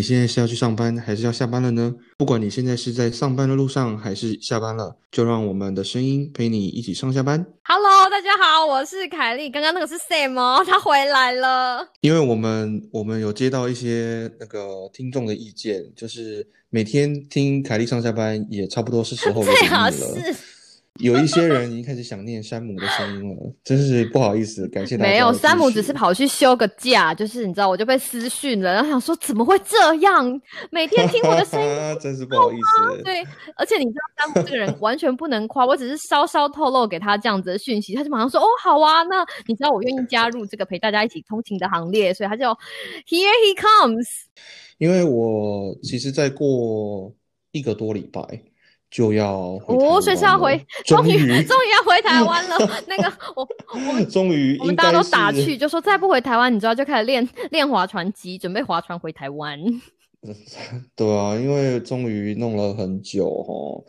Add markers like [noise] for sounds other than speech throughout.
你现在是要去上班，还是要下班了呢？不管你现在是在上班的路上，还是下班了，就让我们的声音陪你一起上下班。Hello，大家好，我是凯莉。刚刚那个是 Sam 哦，他回来了。因为我们我们有接到一些那个听众的意见，就是每天听凯莉上下班，也差不多是时候 [laughs] 最好了。是。有一些人已经开始想念山姆的声音了，[laughs] 真是不好意思，感谢大家。没有，山姆只是跑去休个假，就是你知道，我就被私讯了，然后想说怎么会这样？每天听我的声音，[laughs] 真是不好意思。对，而且你知道，山姆这个人完全不能夸，我只是稍稍透露给他这样子的讯息，他就马上说：“哦，好啊，那你知道我愿意加入这个陪大家一起通勤的行列。”所以他就 Here he comes。因为我其实再过一个多礼拜。就要哦，所以是要回，[laughs] 终于终于要回台湾了。那个 [laughs] 我我们 [laughs] 终于我们大家都打趣，就说再不回台湾，你知道就开始练练划船机，准备划船回台湾。对啊，因为终于弄了很久哦，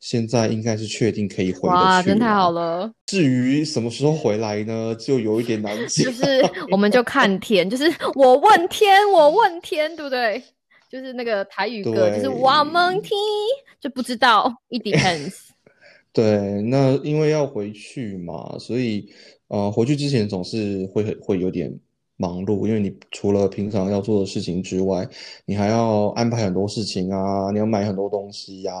现在应该是确定可以回哇，真太好了。至于什么时候回来呢，就有一点难讲。就是我们就看天，就是我问天，我问天，对不对？就是那个台语歌，就是我们听，就不知道，it [laughs] depends。对，那因为要回去嘛，所以呃，回去之前总是会会有点忙碌，因为你除了平常要做的事情之外，你还要安排很多事情啊，你要买很多东西呀。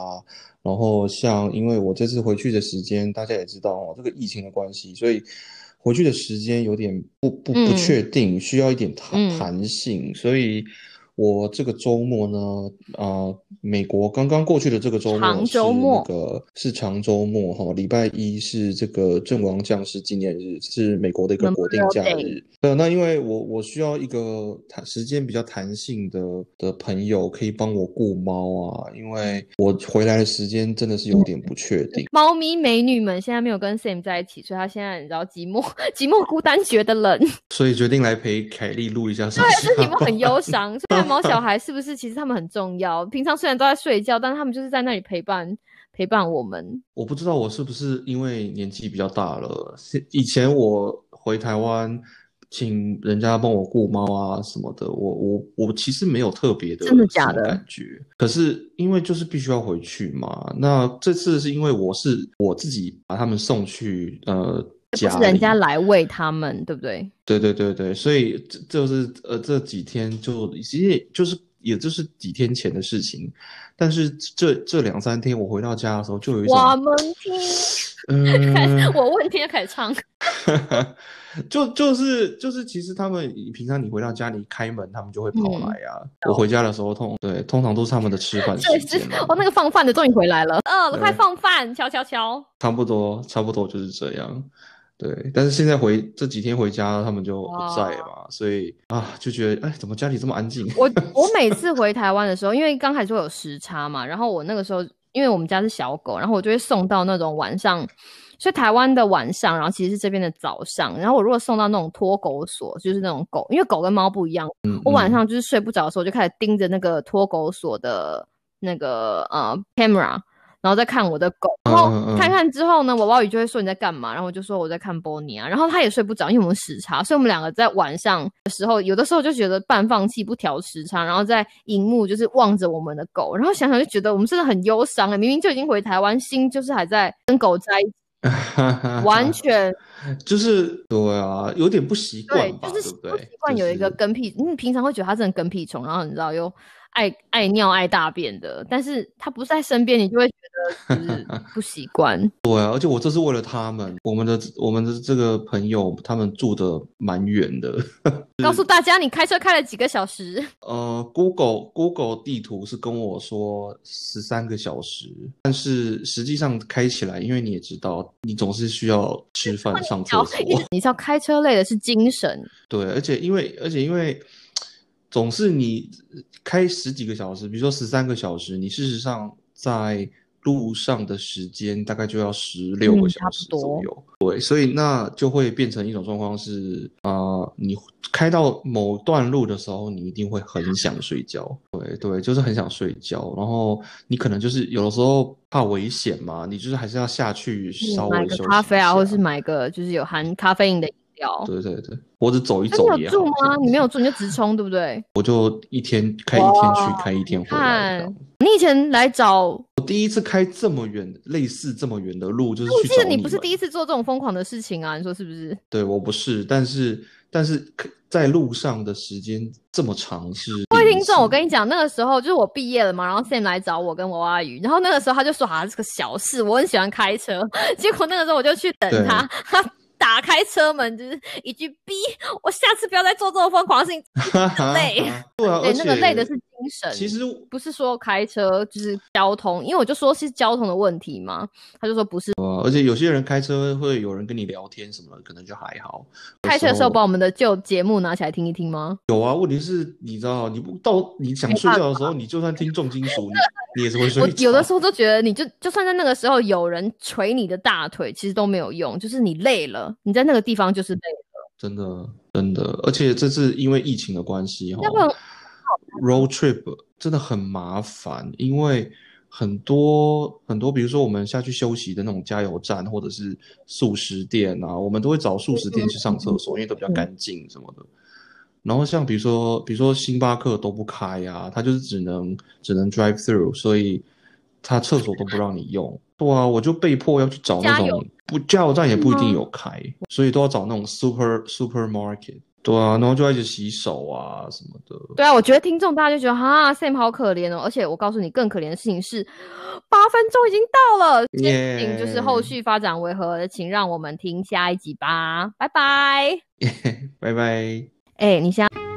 然后像因为我这次回去的时间，大家也知道哦，这个疫情的关系，所以回去的时间有点不不不确定，需要一点弹弹性，所以。我这个周末呢，啊，美国刚刚过去的这个周末是那个是长周末哈，礼拜一是这个阵亡将士纪念日，是美国的一个国定假日。呃，那因为我我需要一个弹时间比较弹性的的朋友可以帮我顾猫啊，因为我回来的时间真的是有点不确定。猫咪美女们现在没有跟 Sam 在一起，所以他现在你知道寂寞 [laughs] 寂寞孤单觉得冷，所以决定来陪凯莉录一下。对，是你们很忧伤。毛小孩是不是？其实他们很重要。[laughs] 平常虽然都在睡觉，但是他们就是在那里陪伴陪伴我们。我不知道我是不是因为年纪比较大了。以前我回台湾，请人家帮我顾猫啊什么的，我我我其实没有特别的真的假的感觉。可是因为就是必须要回去嘛。那这次是因为我是我自己把他们送去呃。不是人家来喂他们，对不对？对对对对，所以这就是呃这几天就其实就是也就是几天前的事情，但是这这两三天我回到家的时候就有一种我们听，嗯，[laughs] 我问天开始唱。[laughs] 就就是就是，其实他们平常你回到家里开门，他们就会跑来呀。我回家的时候，通对通常都是他们的吃饭时间。哦，那个放饭的终于回来了，饿了，快放饭，敲敲敲。差不多，差不多就是这样。对，但是现在回这几天回家，他们就不在嘛，所以啊，就觉得哎，怎么家里这么安静？我我每次回台湾的时候，因为刚开始会有时差嘛，然后我那个时候，因为我们家是小狗，然后我就会送到那种晚上。所以台湾的晚上，然后其实是这边的早上。然后我如果送到那种托狗所，就是那种狗，因为狗跟猫不一样。我晚上就是睡不着的时候，就开始盯着那个托狗所的那个呃 camera，然后再看我的狗。然后看看之后呢，娃娃鱼就会说你在干嘛？然后我就说我在看波尼啊。然后他也睡不着，因为我们时差，所以我们两个在晚上的时候，有的时候就觉得半放弃不调时差，然后在荧幕就是望着我们的狗，然后想想就觉得我们真的很忧伤哎，明明就已经回台湾，心就是还在跟狗在一起。[laughs] 完全 [laughs] 就是对啊，有点不习惯吧？就是不习惯有一个跟屁，你平常会觉得它真的跟屁虫，然后你知道又爱爱尿爱大便的，但是他不在身边，你就会。就是 [laughs] 不习惯，对啊，而且我这是为了他们，我们的我们的这个朋友，他们住的蛮远的。[laughs] 告诉大家，你开车开了几个小时？呃，Google Google 地图是跟我说十三个小时，但是实际上开起来，因为你也知道，你总是需要吃饭、上厕所。[laughs] 你知道开车累的是精神。对，而且因为而且因为总是你开十几个小时，比如说十三个小时，你事实上在。路上的时间大概就要十六个小时左右，对，所以那就会变成一种状况是，啊，你开到某段路的时候，你一定会很想睡觉，对对，就是很想睡觉，然后你可能就是有的时候怕危险嘛，你就是还是要下去稍微买个咖啡啊，或是买个就是有含咖啡因的饮料。对对对，或者走一走也好你有住。吗？你没有住，你就直冲，对不对？我就一天开一天去，开一天回来。你以前来找，我我第一次开这么远，类似这么远的路，就是去记得你不是第一次做这种疯狂的事情啊，你说是不是？对我不是，但是但是在路上的时间这么长是各位听众，我跟你讲，那个时候就是我毕业了嘛，然后 Sam 来找我跟娃娃鱼，然后那个时候他就说啊，这个小事，我很喜欢开车。[laughs] 结果那个时候我就去等他，他打开车门就是一句逼，我下次不要再做这种疯狂的事情。累 [laughs] 对那个累的且是精神，其实不是说开车就是交通，因为我就说是交通的问题嘛，他就说不是。呃，而且有些人开车会有人跟你聊天什么的，可能就还好。开车的时候候把我们的旧节目拿起来听一听吗？有啊，问题是你知道，你不到你想睡觉的时候，你就算听重金属，你你也是会睡我。有的时候都觉得，你就就算在那个时候有人捶你的大腿，其实都没有用，就是你累了，你在那个地方就是累了。真的真的，而且这次因为疫情的关系哈，road trip 真的很麻烦，因为很多很多，比如说我们下去休息的那种加油站或者是素食店啊，我们都会找素食店去上厕所，因为都比较干净什么的。然后像比如说，比如说星巴克都不开呀、它就是只能只能 drive through，所以它厕所都不让你用。对啊，我就被迫要去找那种不加油站也不一定有开，所以都要找那种 super supermarket。对啊，然后就要一直洗手啊什么的。对啊，我觉得听众大家就觉得哈 Sam 好可怜哦，而且我告诉你，更可怜的事情是，八分钟已经到了，事情就是后续发展为何，请让我们听下一集吧，拜拜。[laughs] 拜拜。哎、你现在。